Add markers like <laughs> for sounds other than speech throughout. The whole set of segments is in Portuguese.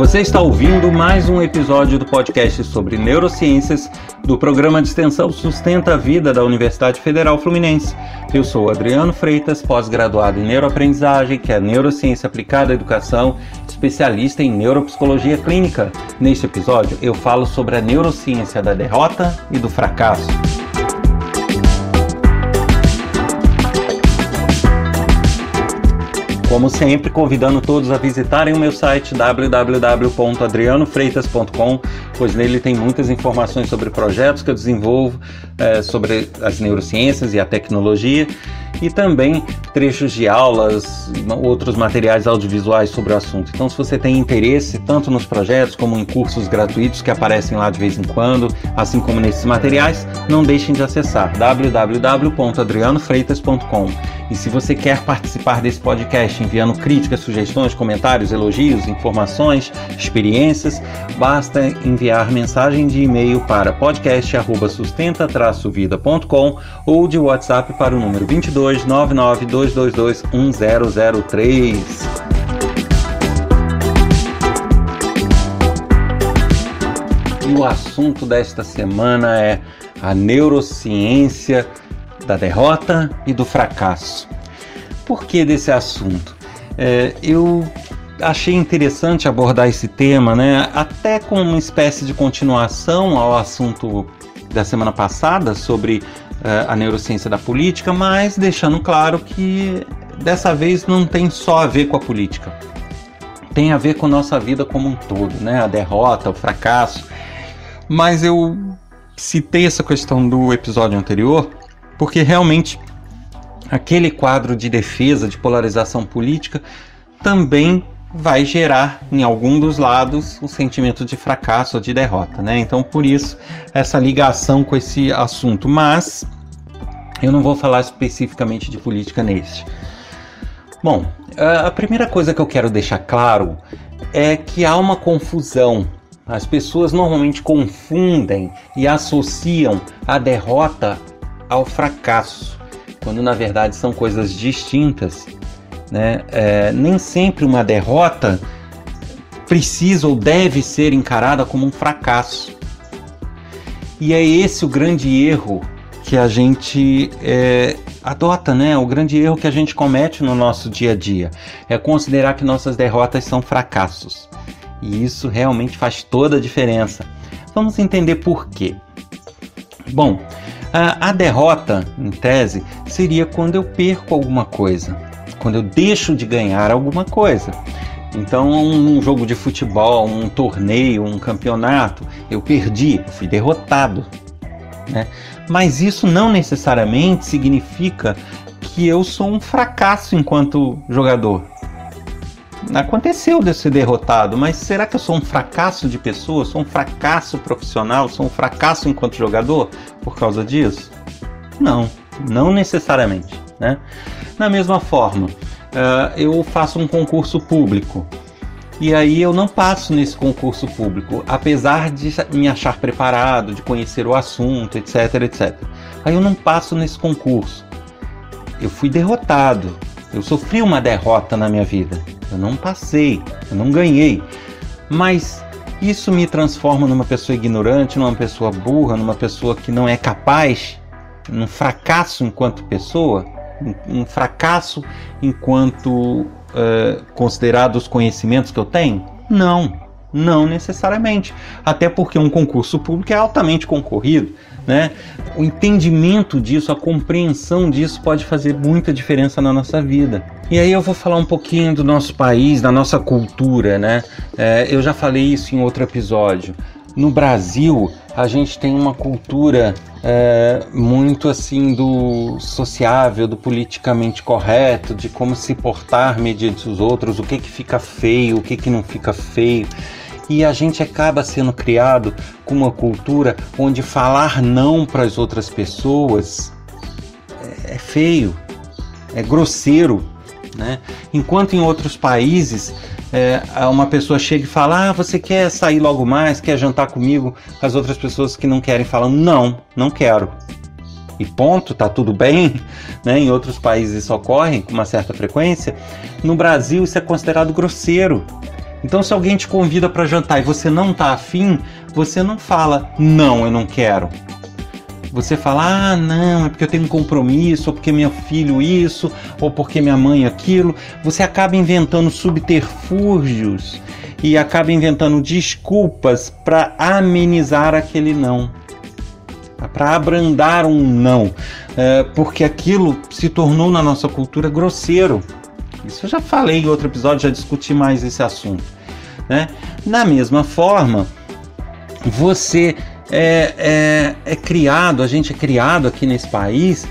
Você está ouvindo mais um episódio do podcast sobre neurociências do programa de extensão Sustenta a Vida da Universidade Federal Fluminense. Eu sou Adriano Freitas, pós-graduado em neuroaprendizagem, que é neurociência aplicada à educação, especialista em neuropsicologia clínica. Neste episódio, eu falo sobre a neurociência da derrota e do fracasso. Como sempre, convidando todos a visitarem o meu site www.adrianofreitas.com, pois nele tem muitas informações sobre projetos que eu desenvolvo, é, sobre as neurociências e a tecnologia, e também trechos de aulas, outros materiais audiovisuais sobre o assunto. Então, se você tem interesse tanto nos projetos como em cursos gratuitos que aparecem lá de vez em quando, assim como nesses materiais, não deixem de acessar www.adrianofreitas.com. E se você quer participar desse podcast enviando críticas, sugestões, comentários, elogios, informações, experiências, basta enviar mensagem de e-mail para podcast@sustenta-vida.com ou de WhatsApp para o número 22 99 222 1003. E o assunto desta semana é a neurociência da derrota e do fracasso. Por que desse assunto? É, eu achei interessante abordar esse tema, né, até com uma espécie de continuação ao assunto da semana passada sobre a neurociência da política, mas deixando claro que dessa vez não tem só a ver com a política. Tem a ver com nossa vida como um todo, né? A derrota, o fracasso. Mas eu citei essa questão do episódio anterior porque realmente aquele quadro de defesa, de polarização política, também vai gerar em algum dos lados um sentimento de fracasso ou de derrota, né? Então, por isso essa ligação com esse assunto, mas eu não vou falar especificamente de política neste. Bom, a primeira coisa que eu quero deixar claro é que há uma confusão. As pessoas normalmente confundem e associam a derrota ao fracasso, quando na verdade são coisas distintas. Né? É, nem sempre uma derrota precisa ou deve ser encarada como um fracasso. E é esse o grande erro que a gente é, adota, né? O grande erro que a gente comete no nosso dia a dia é considerar que nossas derrotas são fracassos. E isso realmente faz toda a diferença. Vamos entender por quê. Bom, a, a derrota, em tese, seria quando eu perco alguma coisa, quando eu deixo de ganhar alguma coisa. Então, um jogo de futebol, um torneio, um campeonato, eu perdi, eu fui derrotado. Né? Mas isso não necessariamente significa que eu sou um fracasso enquanto jogador aconteceu de ser derrotado, mas será que eu sou um fracasso de pessoa? Sou um fracasso profissional? Sou um fracasso enquanto jogador por causa disso? Não, não necessariamente. Né? Na mesma forma, uh, eu faço um concurso público e aí eu não passo nesse concurso público, apesar de me achar preparado, de conhecer o assunto, etc, etc. Aí eu não passo nesse concurso. Eu fui derrotado. Eu sofri uma derrota na minha vida. Eu não passei, eu não ganhei. Mas isso me transforma numa pessoa ignorante, numa pessoa burra, numa pessoa que não é capaz, num fracasso enquanto pessoa, um fracasso enquanto uh, considerado os conhecimentos que eu tenho? Não, não necessariamente. Até porque um concurso público é altamente concorrido. Né? O entendimento disso, a compreensão disso pode fazer muita diferença na nossa vida. E aí eu vou falar um pouquinho do nosso país, da nossa cultura, né? É, eu já falei isso em outro episódio. No Brasil, a gente tem uma cultura é, muito assim do sociável, do politicamente correto, de como se portar mediante os outros, o que que fica feio, o que que não fica feio. E a gente acaba sendo criado com uma cultura onde falar não para as outras pessoas é, é feio, é grosseiro, né? Enquanto em outros países é, uma pessoa chega e fala: Ah, você quer sair logo mais? Quer jantar comigo? As outras pessoas que não querem falam: Não, não quero. E ponto, tá tudo bem. <laughs> Né? Em outros países isso ocorre com uma certa frequência. No Brasil isso é considerado grosseiro. Então, se alguém te convida para jantar e você não tá afim, você não fala, não, eu não quero. Você fala, ah, não, é porque eu tenho um compromisso, ou porque meu filho isso, ou porque minha mãe aquilo. Você acaba inventando subterfúgios e acaba inventando desculpas para amenizar aquele não, para abrandar um não, é, porque aquilo se tornou na nossa cultura grosseiro. Isso eu já falei em outro episódio, já discuti mais esse assunto. Né? Da mesma forma, você é, é, é criado, a gente é criado aqui nesse país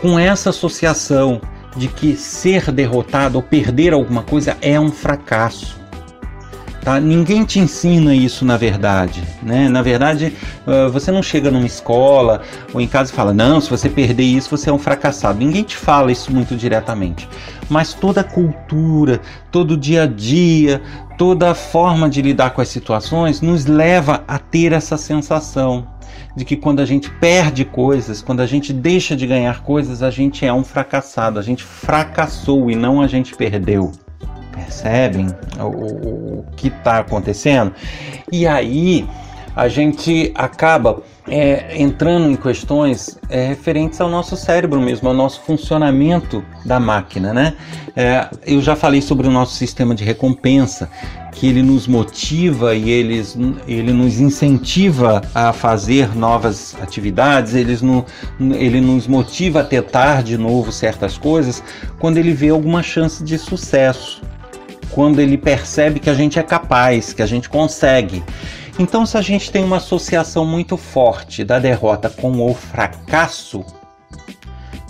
com essa associação de que ser derrotado ou perder alguma coisa é um fracasso. Tá? Ninguém te ensina isso na verdade. Né? Na verdade, você não chega numa escola ou em casa e fala: não, se você perder isso, você é um fracassado. Ninguém te fala isso muito diretamente. Mas toda a cultura, todo o dia a dia, toda a forma de lidar com as situações nos leva a ter essa sensação de que quando a gente perde coisas, quando a gente deixa de ganhar coisas, a gente é um fracassado, a gente fracassou e não a gente perdeu percebem o, o, o que está acontecendo? E aí a gente acaba é, entrando em questões é, referentes ao nosso cérebro mesmo, ao nosso funcionamento da máquina, né? É, eu já falei sobre o nosso sistema de recompensa, que ele nos motiva e ele, ele nos incentiva a fazer novas atividades, ele, no, ele nos motiva a tentar de novo certas coisas quando ele vê alguma chance de sucesso quando ele percebe que a gente é capaz, que a gente consegue. Então, se a gente tem uma associação muito forte da derrota com o fracasso,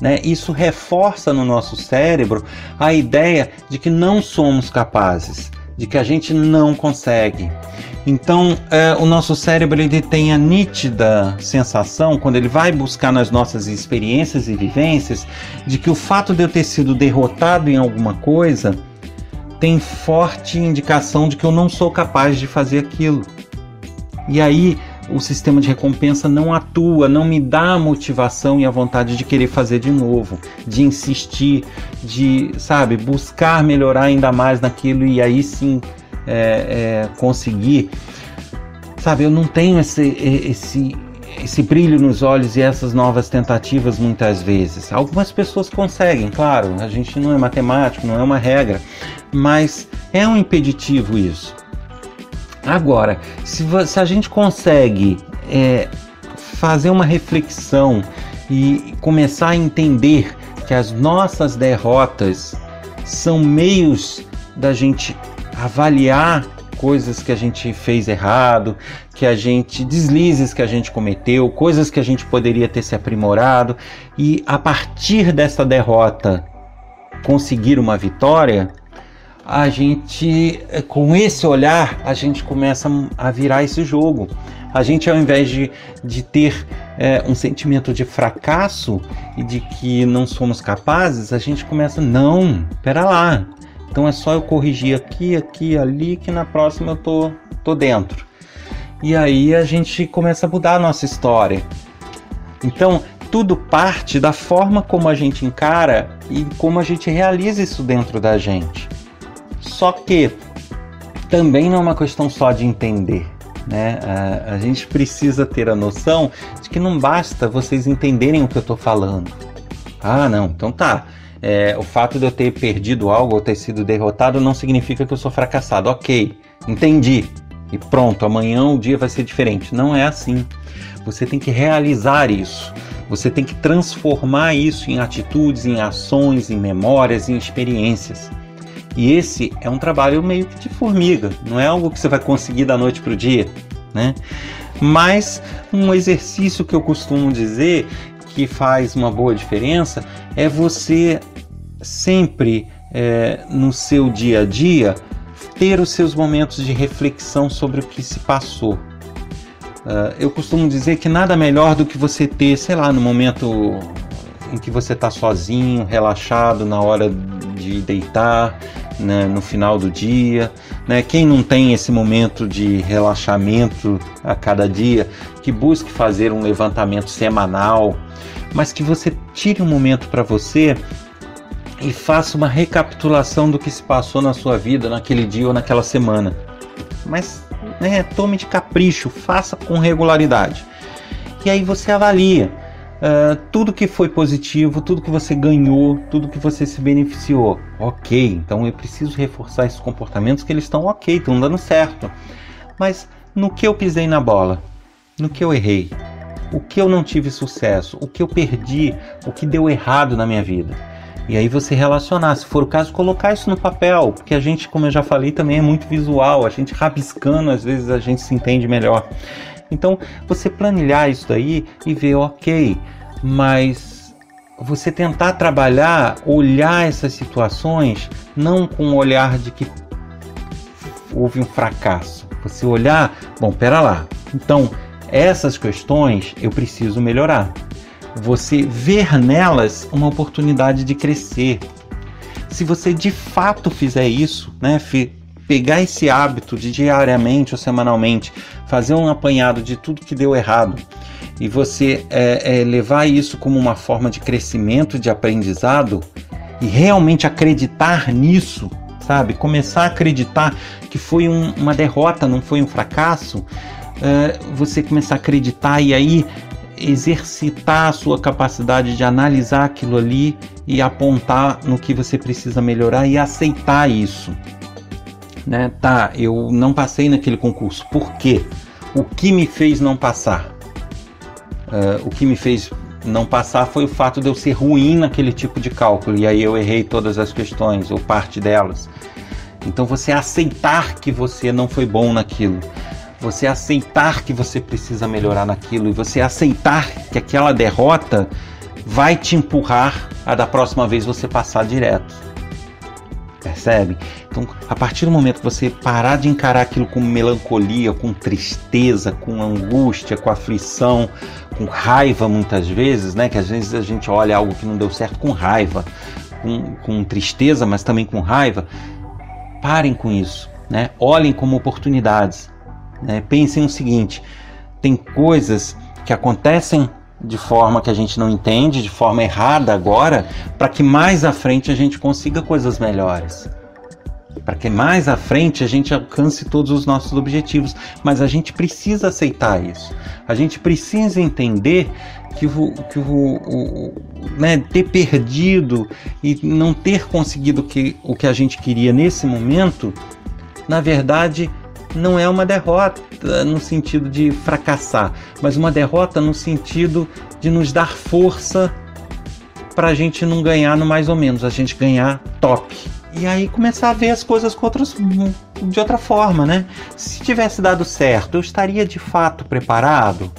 né, isso reforça no nosso cérebro a ideia de que não somos capazes, de que a gente não consegue. Então, é, o nosso cérebro ele tem a nítida sensação, quando ele vai buscar nas nossas experiências e vivências, de que o fato de eu ter sido derrotado em alguma coisa tem forte indicação de que eu não sou capaz de fazer aquilo. E aí o sistema de recompensa não atua, não me dá a motivação e a vontade de querer fazer de novo, de insistir, de, sabe, buscar melhorar ainda mais naquilo e aí sim é, é, conseguir. Sabe, eu não tenho esse, esse, esse brilho nos olhos e essas novas tentativas muitas vezes. Algumas pessoas conseguem, claro, a gente não é matemático, não é uma regra, mas é um impeditivo isso. Agora, se, se a gente consegue é, fazer uma reflexão e começar a entender que as nossas derrotas são meios da gente avaliar coisas que a gente fez errado, que a gente deslizes que a gente cometeu, coisas que a gente poderia ter se aprimorado e a partir dessa derrota conseguir uma vitória, a gente, eh, com esse olhar, a gente começa a virar esse jogo. A gente, ao invés de, de ter é, um sentimento de fracasso e de que não somos capazes, a gente começa, não, pera lá. Então é só eu corrigir aqui, aqui, ali, que na próxima eu tô, tô dentro. E aí a gente começa a mudar a nossa história. Então, tudo parte da forma como a gente encara e como a gente realiza isso dentro da gente. Só que também não é uma questão só de entender. Né? A, a gente precisa ter a noção de que não basta vocês entenderem o que eu estou falando. Ah, não, então tá. É, o fato de eu ter perdido algo ou ter sido derrotado não significa que eu sou fracassado. Ok, entendi. E pronto, amanhã o dia vai ser diferente. Não é assim. Você tem que realizar isso. Você tem que transformar isso em atitudes, em ações, em memórias, em experiências. E esse é um trabalho meio que de formiga, não é algo que você vai conseguir da noite para o dia, né? Mas um exercício que eu costumo dizer que faz uma boa diferença é você sempre é, no seu dia a dia ter os seus momentos de reflexão sobre o que se passou. Uh, eu costumo dizer que nada melhor do que você ter, sei lá, no momento em que você está sozinho, relaxado, na hora de deitar, né, no final do dia. Né? Quem não tem esse momento de relaxamento a cada dia, que busque fazer um levantamento semanal, mas que você tire um momento para você e faça uma recapitulação do que se passou na sua vida naquele dia ou naquela semana. Mas né, tome de capricho, faça com regularidade. E aí você avalia uh, tudo que foi positivo, tudo que você ganhou, tudo que você se beneficiou. Ok, então eu preciso reforçar esses comportamentos que eles estão ok, estão dando certo. Mas no que eu pisei na bola? No que eu errei? O que eu não tive sucesso? O que eu perdi? O que deu errado na minha vida? E aí você relacionar, se for o caso, colocar isso no papel, porque a gente, como eu já falei, também é muito visual, a gente rabiscando, às vezes a gente se entende melhor. Então, você planilhar isso daí e ver, ok, mas você tentar trabalhar, olhar essas situações, não com o olhar de que houve um fracasso. Você olhar, bom, pera lá. Então, essas questões eu preciso melhorar você ver nelas uma oportunidade de crescer. Se você de fato fizer isso, né, pegar esse hábito de diariamente ou semanalmente fazer um apanhado de tudo que deu errado e você é, é, levar isso como uma forma de crescimento, de aprendizado e realmente acreditar nisso, sabe? Começar a acreditar que foi um, uma derrota, não foi um fracasso. É, você começar a acreditar e aí exercitar a sua capacidade de analisar aquilo ali e apontar no que você precisa melhorar e aceitar isso. Né? Tá, eu não passei naquele concurso. Por quê? O que me fez não passar? Uh, o que me fez não passar foi o fato de eu ser ruim naquele tipo de cálculo e aí eu errei todas as questões ou parte delas. Então você aceitar que você não foi bom naquilo você aceitar que você precisa melhorar naquilo e você aceitar que aquela derrota vai te empurrar a da próxima vez você passar direto. Percebe? Então, a partir do momento que você parar de encarar aquilo com melancolia, com tristeza, com angústia, com aflição, com raiva muitas vezes, né? Que às vezes a gente olha algo que não deu certo com raiva, com, com tristeza, mas também com raiva. Parem com isso, né? Olhem como oportunidades. Né? Pensem o seguinte: tem coisas que acontecem de forma que a gente não entende, de forma errada agora, para que mais à frente a gente consiga coisas melhores. Para que mais à frente a gente alcance todos os nossos objetivos. Mas a gente precisa aceitar isso. A gente precisa entender que, o, que o, o né, ter perdido e não ter conseguido que, o que a gente queria nesse momento, na verdade, não é uma derrota no sentido de fracassar, mas uma derrota no sentido de nos dar força para a gente não ganhar no mais ou menos, a gente ganhar top. E aí começar a ver as coisas com de outra forma, né? Se tivesse dado certo, eu estaria de fato preparado?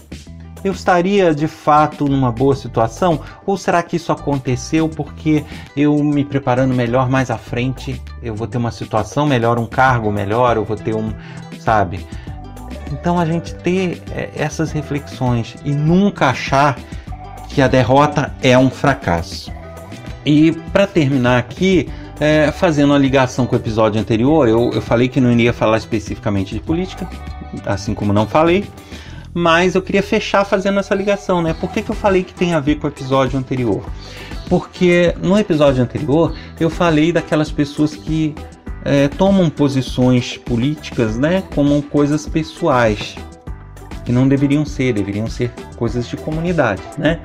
eu estaria de fato numa boa situação? Ou será que isso aconteceu porque eu me preparando melhor mais à frente, eu vou ter uma situação melhor, um cargo melhor, eu vou ter um, sabe? Então a gente ter é, essas reflexões e nunca achar que a derrota é um fracasso. E para terminar aqui, é, fazendo a ligação com o episódio anterior, eu, eu falei que não iria falar especificamente de política, assim como não falei, mas eu queria fechar fazendo essa ligação, né? Por que, que eu falei que tem a ver com o episódio anterior? Porque no episódio anterior eu falei daquelas pessoas que é, tomam posições políticas, né, como coisas pessoais, que não deveriam ser, deveriam ser coisas de comunidade, né?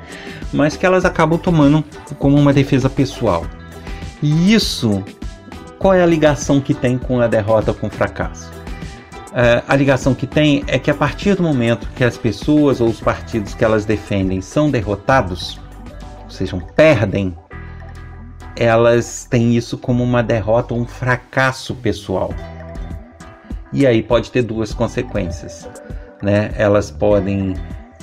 Mas que elas acabam tomando como uma defesa pessoal. E isso, qual é a ligação que tem com a derrota, com o fracasso? É, a ligação que tem é que a partir do momento que as pessoas ou os partidos que elas defendem são derrotados, ou seja, perdem, elas têm isso como uma derrota um fracasso pessoal. E aí pode ter duas consequências, né? Elas podem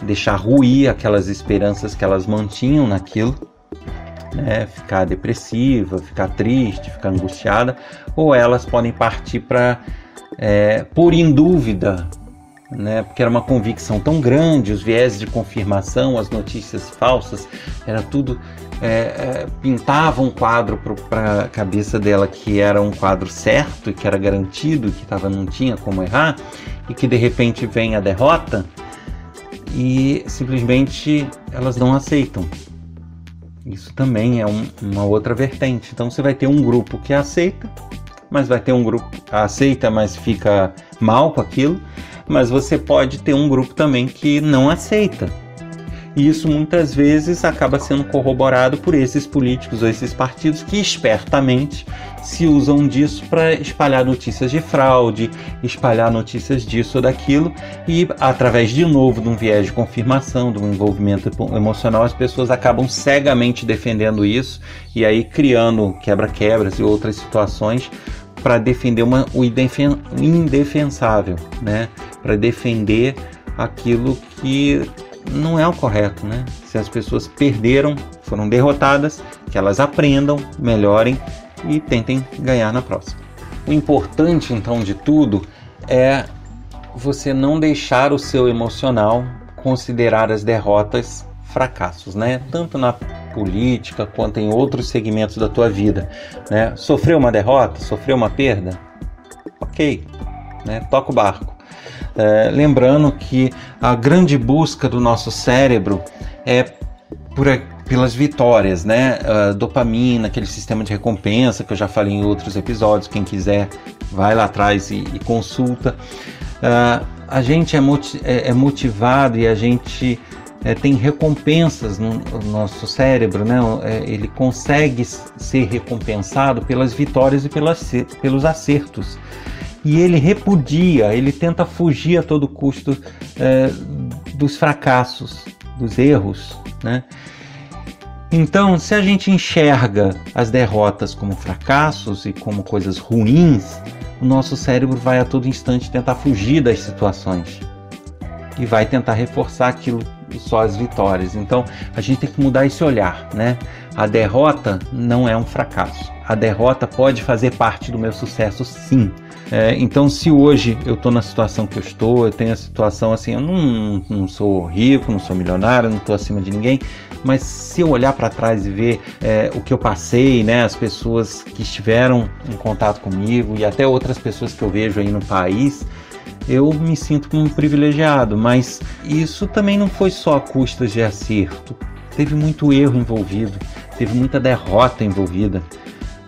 deixar ruir aquelas esperanças que elas mantinham naquilo, né? Ficar depressiva, ficar triste, ficar angustiada, ou elas podem partir para é, pôr em dúvida né? Porque era uma convicção tão grande, os viés de confirmação, as notícias falsas, era tudo é, é, pintava um quadro para a cabeça dela que era um quadro certo que era garantido, que tava, não tinha como errar, e que de repente vem a derrota e simplesmente elas não aceitam. Isso também é um, uma outra vertente. Então você vai ter um grupo que aceita, mas vai ter um grupo que aceita, mas fica mal com aquilo. Mas você pode ter um grupo também que não aceita e isso muitas vezes acaba sendo corroborado por esses políticos ou esses partidos que espertamente se usam disso para espalhar notícias de fraude, espalhar notícias disso ou daquilo, e através de novo de um viés de confirmação, de um envolvimento emocional, as pessoas acabam cegamente defendendo isso e aí criando quebra-quebras e outras situações para defender uma, o indefensável, né? para defender aquilo que não é o correto, né? Se as pessoas perderam, foram derrotadas, que elas aprendam, melhorem e tentem ganhar na próxima. O importante então de tudo é você não deixar o seu emocional considerar as derrotas fracassos, né? Tanto na política quanto em outros segmentos da tua vida, né? Sofreu uma derrota, sofreu uma perda, ok, né? Toca o barco. É, lembrando que a grande busca do nosso cérebro é por, pelas vitórias, né? Uh, dopamina, aquele sistema de recompensa que eu já falei em outros episódios. Quem quiser, vai lá atrás e, e consulta. Uh, a gente é, é, é, motivado e a gente é, tem recompensas no, no, nosso cérebro, né? É, ele consegue ser recompensado pelas vitórias e pelas, pelos acertos e ele repudia, ele tenta fugir a todo custo é, dos fracassos, dos erros, né? Então, se a gente enxerga as derrotas como fracassos e como coisas ruins, o nosso cérebro vai a todo instante tentar fugir das situações e vai tentar reforçar aquilo só as vitórias. Então, a gente tem que mudar esse olhar, né? A derrota não é um fracasso. A derrota pode fazer parte do meu sucesso, sim. É, então, se hoje eu estou na situação que eu estou, eu tenho a situação assim, eu não, não sou rico, não sou milionário, não estou acima de ninguém, mas se eu olhar para trás e ver é, o que eu passei, né, as pessoas que estiveram em contato comigo e até outras pessoas que eu vejo aí no país, eu me sinto como um privilegiado, mas isso também não foi só a custas de acerto. Teve muito erro envolvido, teve muita derrota envolvida.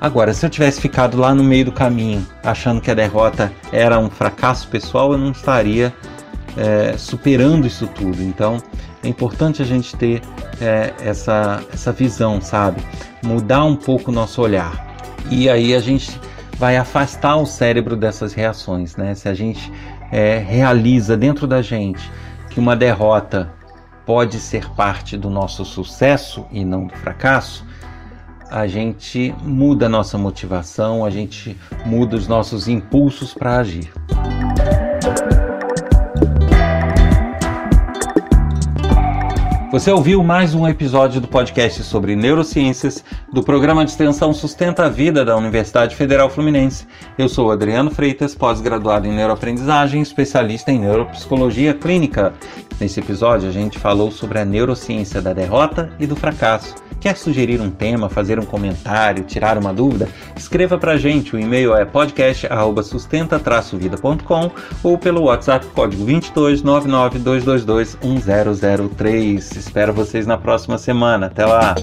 Agora, se eu tivesse ficado lá no meio do caminho, achando que a derrota era um fracasso pessoal, eu não estaria é, superando isso tudo. Então, é importante a gente ter é, essa, essa visão, sabe? Mudar um pouco o nosso olhar. E aí a gente vai afastar o cérebro dessas reações, né? Se a gente é, realiza dentro da gente que uma derrota pode ser parte do nosso sucesso e não do fracasso, a gente muda a nossa motivação, a gente muda os nossos impulsos para agir. Você ouviu mais um episódio do podcast sobre neurociências do programa de extensão Sustenta a Vida da Universidade Federal Fluminense. Eu sou Adriano Freitas, pós-graduado em neuroaprendizagem, especialista em neuropsicologia clínica. Nesse episódio, a gente falou sobre a neurociência da derrota e do fracasso Quer sugerir um tema, fazer um comentário, tirar uma dúvida? Escreva para a gente. O e-mail é podcast@sustenta-vida.com ou pelo WhatsApp código 22 1003. Espero vocês na próxima semana. Até lá!